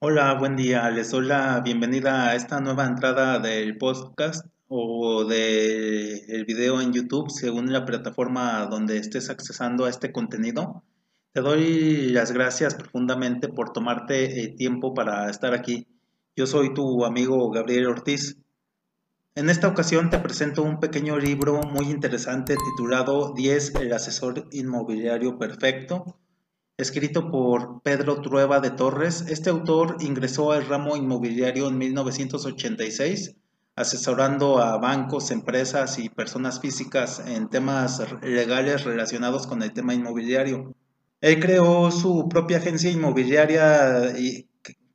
Hola, buen día. Les doy la bienvenida a esta nueva entrada del podcast o del video en YouTube, según la plataforma donde estés accesando a este contenido. Te doy las gracias profundamente por tomarte eh, tiempo para estar aquí. Yo soy tu amigo Gabriel Ortiz. En esta ocasión te presento un pequeño libro muy interesante titulado 10 El asesor inmobiliario perfecto escrito por Pedro Trueba de Torres. Este autor ingresó al ramo inmobiliario en 1986, asesorando a bancos, empresas y personas físicas en temas legales relacionados con el tema inmobiliario. Él creó su propia agencia inmobiliaria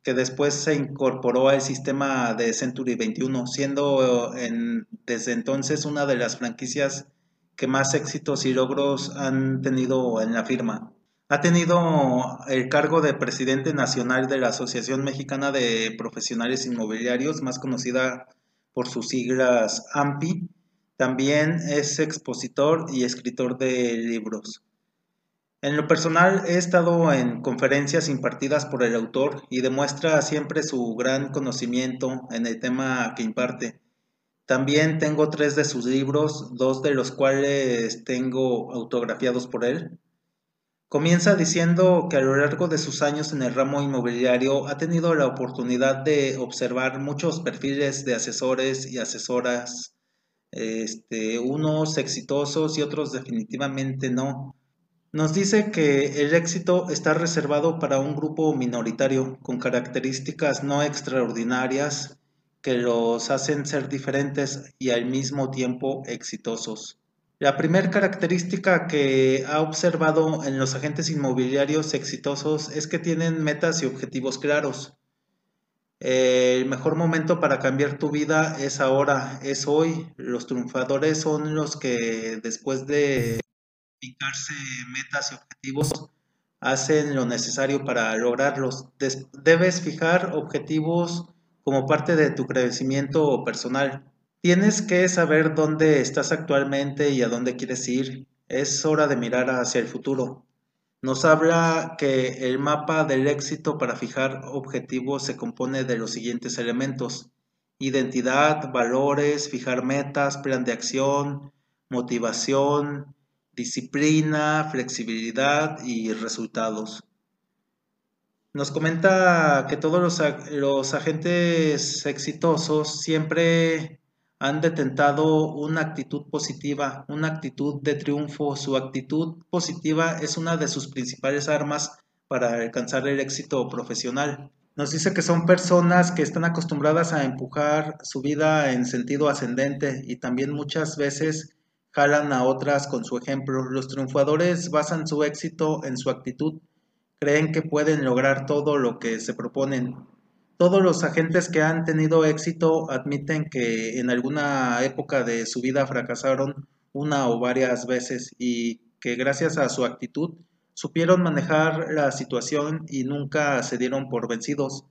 que después se incorporó al sistema de Century 21, siendo desde entonces una de las franquicias que más éxitos y logros han tenido en la firma. Ha tenido el cargo de presidente nacional de la Asociación Mexicana de Profesionales Inmobiliarios, más conocida por sus siglas AMPI. También es expositor y escritor de libros. En lo personal he estado en conferencias impartidas por el autor y demuestra siempre su gran conocimiento en el tema que imparte. También tengo tres de sus libros, dos de los cuales tengo autografiados por él. Comienza diciendo que a lo largo de sus años en el ramo inmobiliario ha tenido la oportunidad de observar muchos perfiles de asesores y asesoras, este, unos exitosos y otros definitivamente no. Nos dice que el éxito está reservado para un grupo minoritario con características no extraordinarias que los hacen ser diferentes y al mismo tiempo exitosos. La primera característica que ha observado en los agentes inmobiliarios exitosos es que tienen metas y objetivos claros. El mejor momento para cambiar tu vida es ahora, es hoy. Los triunfadores son los que después de fijarse metas y objetivos hacen lo necesario para lograrlos. Debes fijar objetivos como parte de tu crecimiento personal. Tienes que saber dónde estás actualmente y a dónde quieres ir. Es hora de mirar hacia el futuro. Nos habla que el mapa del éxito para fijar objetivos se compone de los siguientes elementos. Identidad, valores, fijar metas, plan de acción, motivación, disciplina, flexibilidad y resultados. Nos comenta que todos los, los agentes exitosos siempre han detentado una actitud positiva, una actitud de triunfo. Su actitud positiva es una de sus principales armas para alcanzar el éxito profesional. Nos dice que son personas que están acostumbradas a empujar su vida en sentido ascendente y también muchas veces jalan a otras con su ejemplo. Los triunfadores basan su éxito en su actitud, creen que pueden lograr todo lo que se proponen. Todos los agentes que han tenido éxito admiten que en alguna época de su vida fracasaron una o varias veces y que gracias a su actitud supieron manejar la situación y nunca se dieron por vencidos.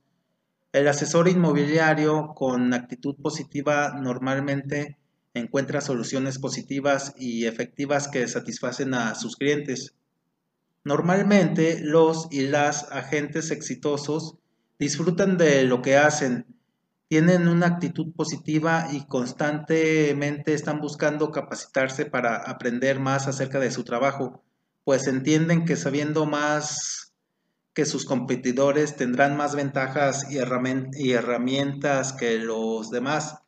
El asesor inmobiliario con actitud positiva normalmente encuentra soluciones positivas y efectivas que satisfacen a sus clientes. Normalmente los y las agentes exitosos disfrutan de lo que hacen, tienen una actitud positiva y constantemente están buscando capacitarse para aprender más acerca de su trabajo, pues entienden que sabiendo más que sus competidores tendrán más ventajas y herramientas que los demás.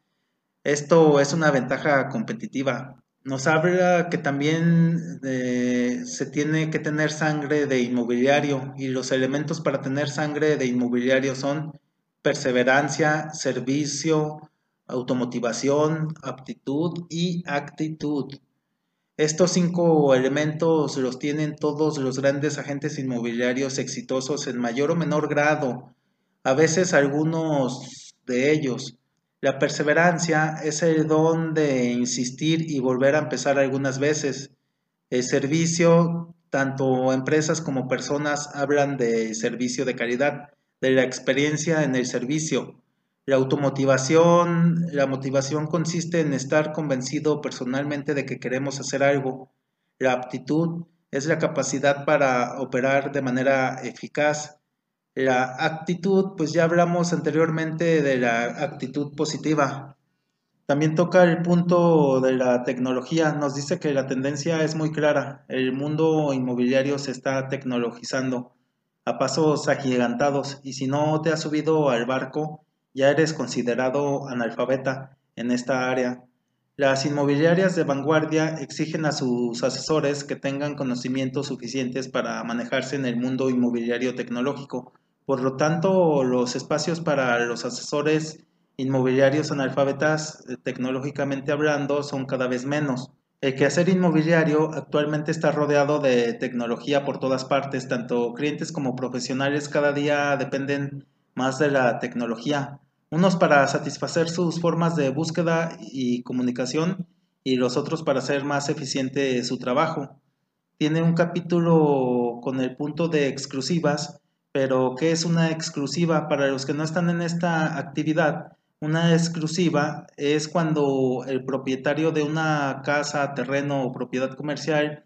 Esto es una ventaja competitiva nos habla que también eh, se tiene que tener sangre de inmobiliario y los elementos para tener sangre de inmobiliario son perseverancia, servicio, automotivación, aptitud y actitud. Estos cinco elementos los tienen todos los grandes agentes inmobiliarios exitosos en mayor o menor grado, a veces algunos de ellos. La perseverancia es el don de insistir y volver a empezar algunas veces. El servicio, tanto empresas como personas hablan de servicio de calidad, de la experiencia en el servicio. La automotivación, la motivación consiste en estar convencido personalmente de que queremos hacer algo. La aptitud es la capacidad para operar de manera eficaz. La actitud, pues ya hablamos anteriormente de la actitud positiva. También toca el punto de la tecnología. Nos dice que la tendencia es muy clara. El mundo inmobiliario se está tecnologizando a pasos agigantados y si no te has subido al barco, ya eres considerado analfabeta en esta área. Las inmobiliarias de vanguardia exigen a sus asesores que tengan conocimientos suficientes para manejarse en el mundo inmobiliario tecnológico por lo tanto, los espacios para los asesores inmobiliarios analfabetas, eh, tecnológicamente hablando, son cada vez menos. El quehacer inmobiliario actualmente está rodeado de tecnología por todas partes, tanto clientes como profesionales cada día dependen más de la tecnología. Unos para satisfacer sus formas de búsqueda y comunicación y los otros para hacer más eficiente su trabajo. Tiene un capítulo con el punto de exclusivas pero ¿qué es una exclusiva? Para los que no están en esta actividad, una exclusiva es cuando el propietario de una casa, terreno o propiedad comercial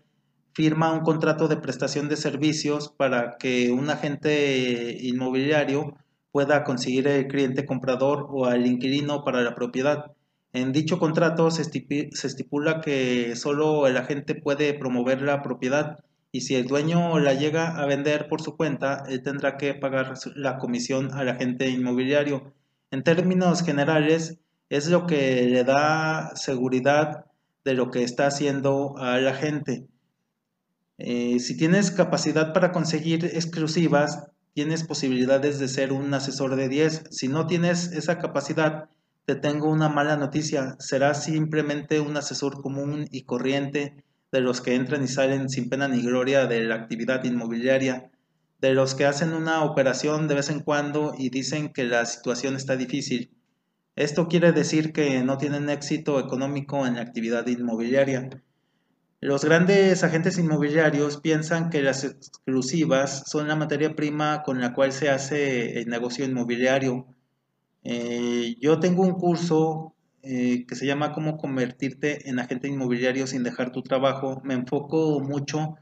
firma un contrato de prestación de servicios para que un agente inmobiliario pueda conseguir el cliente comprador o al inquilino para la propiedad. En dicho contrato se estipula que solo el agente puede promover la propiedad y si el dueño la llega a vender por su cuenta, él tendrá que pagar la comisión al agente inmobiliario. En términos generales, es lo que le da seguridad de lo que está haciendo a la gente. Eh, si tienes capacidad para conseguir exclusivas, tienes posibilidades de ser un asesor de 10. Si no tienes esa capacidad, te tengo una mala noticia. Serás simplemente un asesor común y corriente de los que entran y salen sin pena ni gloria de la actividad inmobiliaria, de los que hacen una operación de vez en cuando y dicen que la situación está difícil. Esto quiere decir que no tienen éxito económico en la actividad inmobiliaria. Los grandes agentes inmobiliarios piensan que las exclusivas son la materia prima con la cual se hace el negocio inmobiliario. Eh, yo tengo un curso eh, que se llama Cómo convertirte en agente inmobiliario sin dejar tu trabajo, me enfoco mucho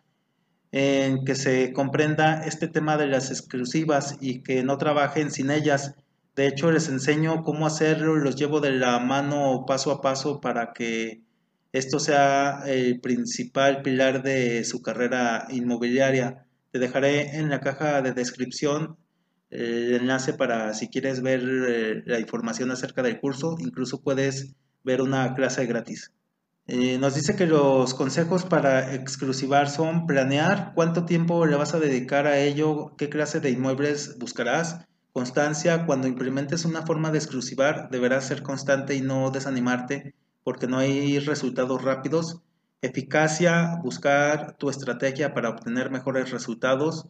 en que se comprenda este tema de las exclusivas y que no trabajen sin ellas. De hecho, les enseño cómo hacerlo los llevo de la mano paso a paso para que esto sea el principal pilar de su carrera inmobiliaria. Te dejaré en la caja de descripción el enlace para si quieres ver eh, la información acerca del curso, incluso puedes ver una clase gratis. Eh, nos dice que los consejos para exclusivar son planear cuánto tiempo le vas a dedicar a ello, qué clase de inmuebles buscarás, constancia, cuando implementes una forma de exclusivar deberás ser constante y no desanimarte porque no hay resultados rápidos, eficacia, buscar tu estrategia para obtener mejores resultados,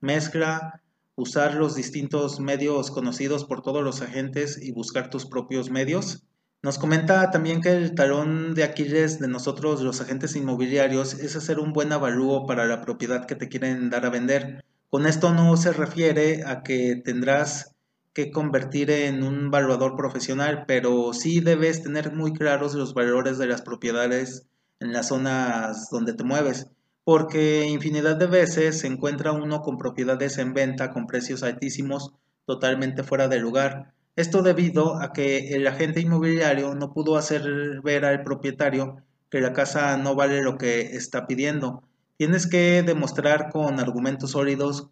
mezcla, usar los distintos medios conocidos por todos los agentes y buscar tus propios medios. Nos comenta también que el talón de Aquiles de nosotros los agentes inmobiliarios es hacer un buen avalúo para la propiedad que te quieren dar a vender. Con esto no se refiere a que tendrás que convertir en un valuador profesional, pero sí debes tener muy claros los valores de las propiedades en las zonas donde te mueves porque infinidad de veces se encuentra uno con propiedades en venta con precios altísimos totalmente fuera de lugar. Esto debido a que el agente inmobiliario no pudo hacer ver al propietario que la casa no vale lo que está pidiendo. Tienes que demostrar con argumentos sólidos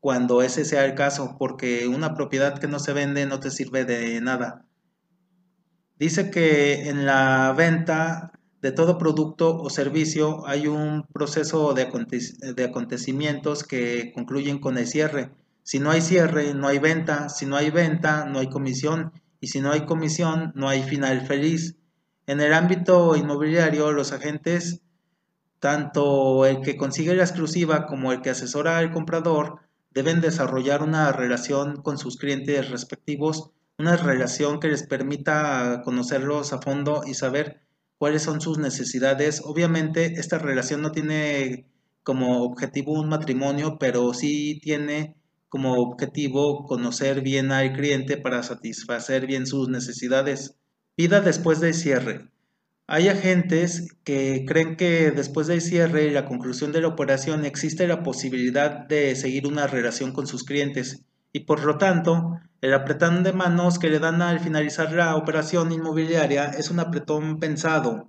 cuando ese sea el caso, porque una propiedad que no se vende no te sirve de nada. Dice que en la venta de todo producto o servicio hay un proceso de, acontecimientos que concluyen con el cierre. Si no hay cierre, no hay venta. Si no hay venta, no hay comisión. Y si no hay comisión, no hay final feliz. En el ámbito inmobiliario, los agentes, tanto el que consigue la exclusiva como el que asesora al comprador, deben desarrollar una relación con sus clientes respectivos, una relación que les permita conocerlos a fondo y saber cuáles son sus necesidades. Obviamente esta relación no tiene como objetivo un matrimonio, pero sí tiene como objetivo conocer bien al cliente para satisfacer bien sus necesidades. Vida después del cierre. Hay agentes que creen que después del cierre y la conclusión de la operación existe la posibilidad de seguir una relación con sus clientes y por lo tanto, el apretón de manos que le dan al finalizar la operación inmobiliaria es un apretón pensado.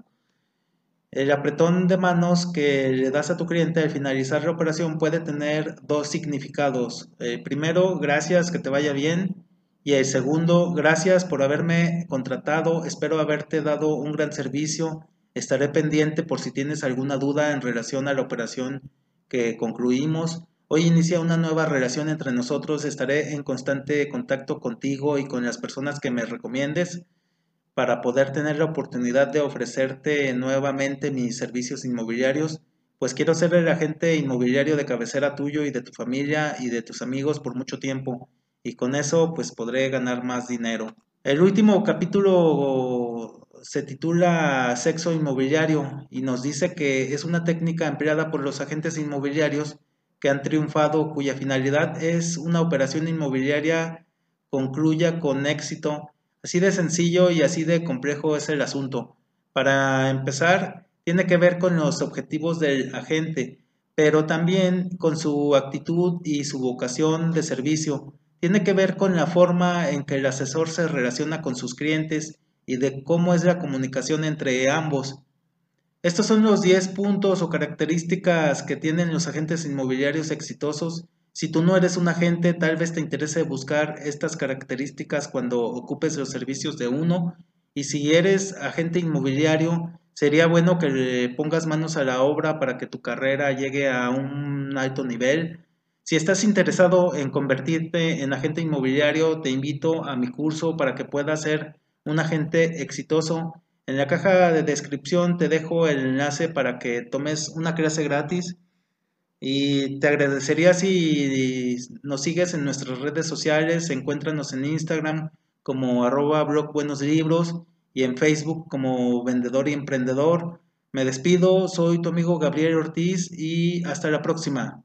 El apretón de manos que le das a tu cliente al finalizar la operación puede tener dos significados. Primero, gracias, que te vaya bien. Y el segundo, gracias por haberme contratado, espero haberte dado un gran servicio. Estaré pendiente por si tienes alguna duda en relación a la operación que concluimos. Hoy inicia una nueva relación entre nosotros. Estaré en constante contacto contigo y con las personas que me recomiendes para poder tener la oportunidad de ofrecerte nuevamente mis servicios inmobiliarios, pues quiero ser el agente inmobiliario de cabecera tuyo y de tu familia y de tus amigos por mucho tiempo y con eso pues podré ganar más dinero. El último capítulo se titula Sexo inmobiliario y nos dice que es una técnica empleada por los agentes inmobiliarios que han triunfado, cuya finalidad es una operación inmobiliaria concluya con éxito. Así de sencillo y así de complejo es el asunto. Para empezar, tiene que ver con los objetivos del agente, pero también con su actitud y su vocación de servicio. Tiene que ver con la forma en que el asesor se relaciona con sus clientes y de cómo es la comunicación entre ambos. Estos son los 10 puntos o características que tienen los agentes inmobiliarios exitosos. Si tú no eres un agente, tal vez te interese buscar estas características cuando ocupes los servicios de uno. Y si eres agente inmobiliario, sería bueno que le pongas manos a la obra para que tu carrera llegue a un alto nivel. Si estás interesado en convertirte en agente inmobiliario, te invito a mi curso para que puedas ser un agente exitoso en la caja de descripción te dejo el enlace para que tomes una clase gratis y te agradecería si nos sigues en nuestras redes sociales, encuéntranos en Instagram como arroba blog buenos libros y en Facebook como vendedor y emprendedor. Me despido, soy tu amigo Gabriel Ortiz y hasta la próxima.